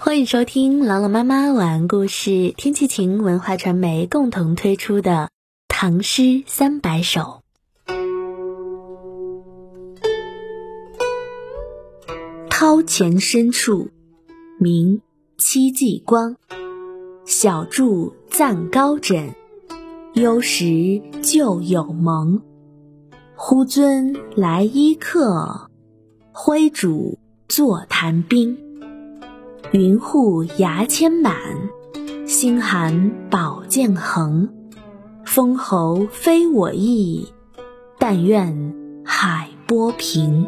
欢迎收听朗朗妈妈晚安故事，天气晴文化传媒共同推出的《唐诗三百首》。涛前深处，明·戚继光。小筑暂高枕，幽时旧友盟。忽尊来依客，挥主坐谈兵。云户牙签满，星寒宝剑横。封侯非我意，但愿海波平。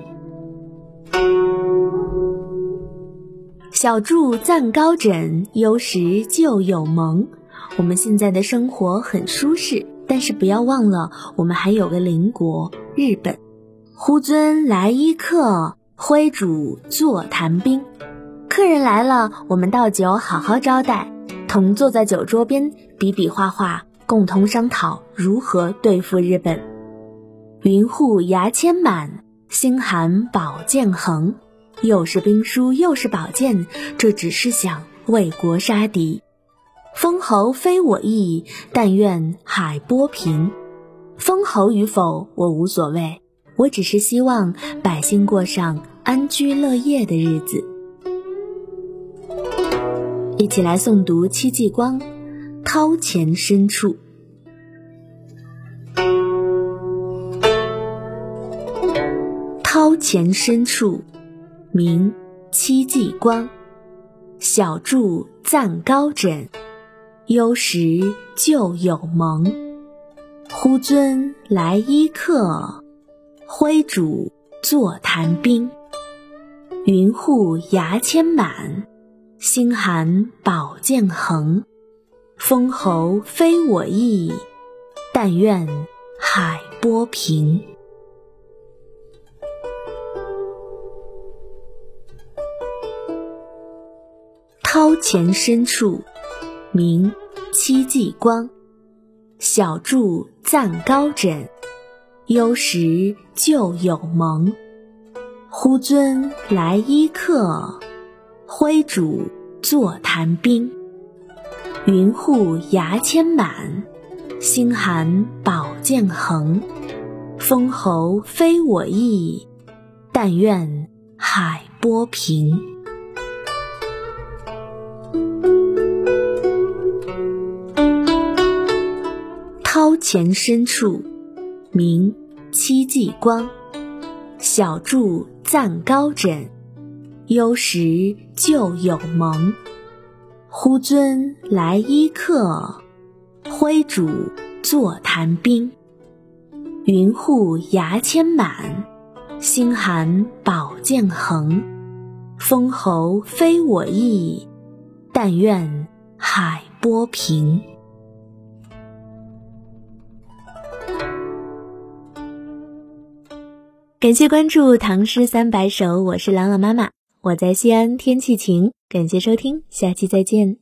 小筑暂高枕，忧时旧友盟。我们现在的生活很舒适，但是不要忘了，我们还有个邻国日本。忽尊来依客，挥主坐谈兵。客人来了，我们倒酒好好招待，同坐在酒桌边，比比划划，共同商讨如何对付日本。云户牙签满，星寒宝剑横，又是兵书又是宝剑，这只是想为国杀敌。封侯非我意，但愿海波平。封侯与否我无所谓，我只是希望百姓过上安居乐业的日子。一起来诵读戚继光《掏钱深处》。掏钱深处，明·戚继光。小筑暂高枕，忧时旧友盟。忽尊来依客，挥主坐谈兵。云户牙签满。星寒宝剑横，封侯非我意，但愿海波平。掏钱深处，明·戚继光。小筑暂高枕，忧时旧友盟。忽尊来依客。挥主坐谈兵，云户牙签满，星寒宝剑横。封侯非我意，但愿海波平。掏钱深处，明·戚继光。小筑暂高枕。忧时旧友盟，呼尊来依客，挥主坐谈兵。云户牙签满，星寒宝剑横。封侯非我意，但愿海波平。感谢关注《唐诗三百首》，我是朗朗妈妈。我在西安，天气晴。感谢收听，下期再见。